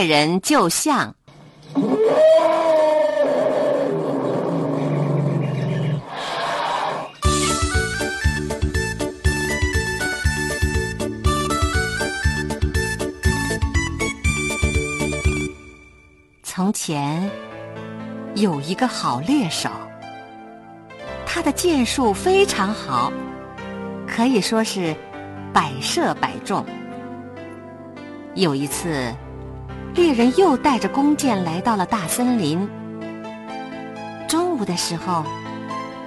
猎人救象。从前有一个好猎手，他的箭术非常好，可以说是百射百中。有一次，猎人又带着弓箭来到了大森林。中午的时候，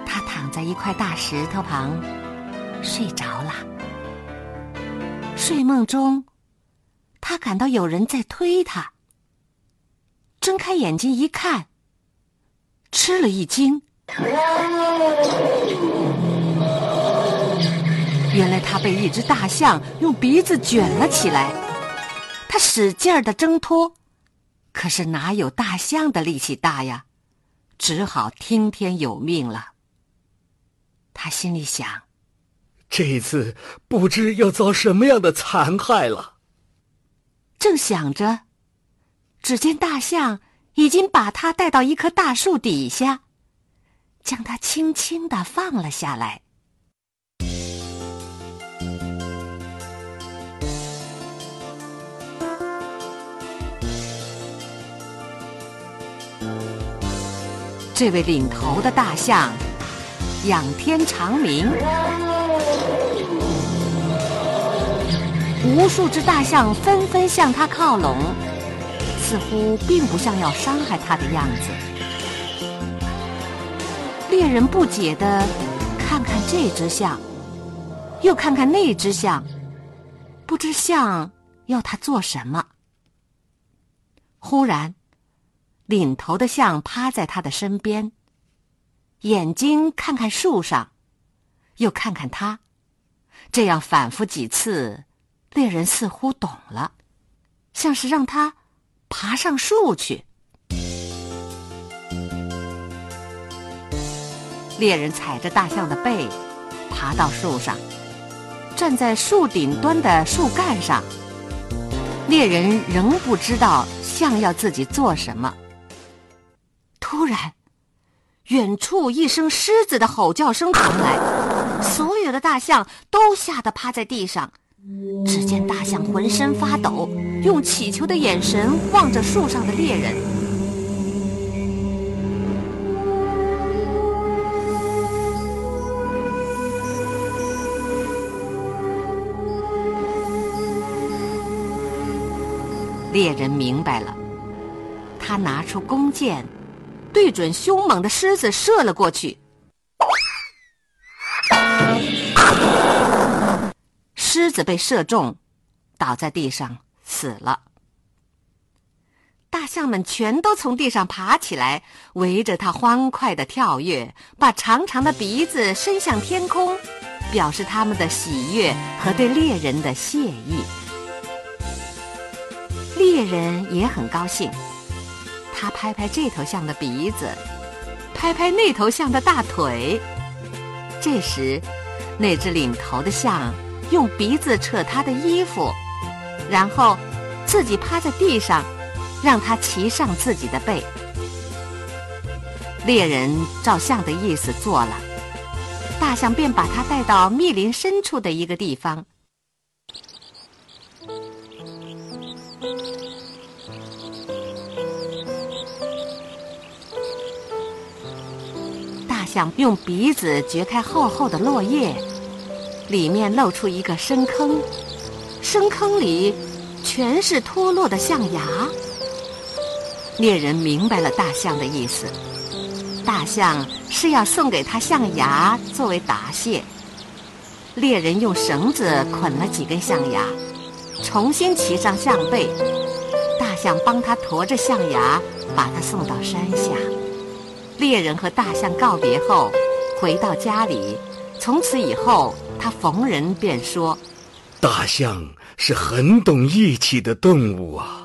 他躺在一块大石头旁睡着了。睡梦中，他感到有人在推他。睁开眼睛一看，吃了一惊，原来他被一只大象用鼻子卷了起来。他使劲儿的挣脱，可是哪有大象的力气大呀？只好听天由命了。他心里想：这次不知要遭什么样的残害了。正想着。只见大象已经把他带到一棵大树底下，将他轻轻的放了下来。这位领头的大象仰天长鸣，无数只大象纷纷向他靠拢。似乎并不像要伤害他的样子。猎人不解的看看这只象，又看看那只象，不知象要他做什么。忽然，领头的象趴在他的身边，眼睛看看树上，又看看他，这样反复几次，猎人似乎懂了，像是让他。爬上树去，猎人踩着大象的背，爬到树上，站在树顶端的树干上。猎人仍不知道象要自己做什么。突然，远处一声狮子的吼叫声传来，所有的大象都吓得趴在地上。只见大象浑身发抖，用乞求的眼神望着树上的猎人。猎人明白了，他拿出弓箭，对准凶猛的狮子射了过去。狮子被射中，倒在地上死了。大象们全都从地上爬起来，围着它欢快的跳跃，把长长的鼻子伸向天空，表示他们的喜悦和对猎人的谢意。猎人也很高兴，他拍拍这头象的鼻子，拍拍那头象的大腿。这时，那只领头的象。用鼻子扯他的衣服，然后自己趴在地上，让他骑上自己的背。猎人照象的意思做了，大象便把他带到密林深处的一个地方。想用鼻子掘开厚厚的落叶。里面露出一个深坑，深坑里全是脱落的象牙。猎人明白了大象的意思，大象是要送给他象牙作为答谢。猎人用绳子捆了几根象牙，重新骑上象背，大象帮他驮着象牙，把他送到山下。猎人和大象告别后，回到家里。从此以后，他逢人便说：“大象是很懂义气的动物啊。”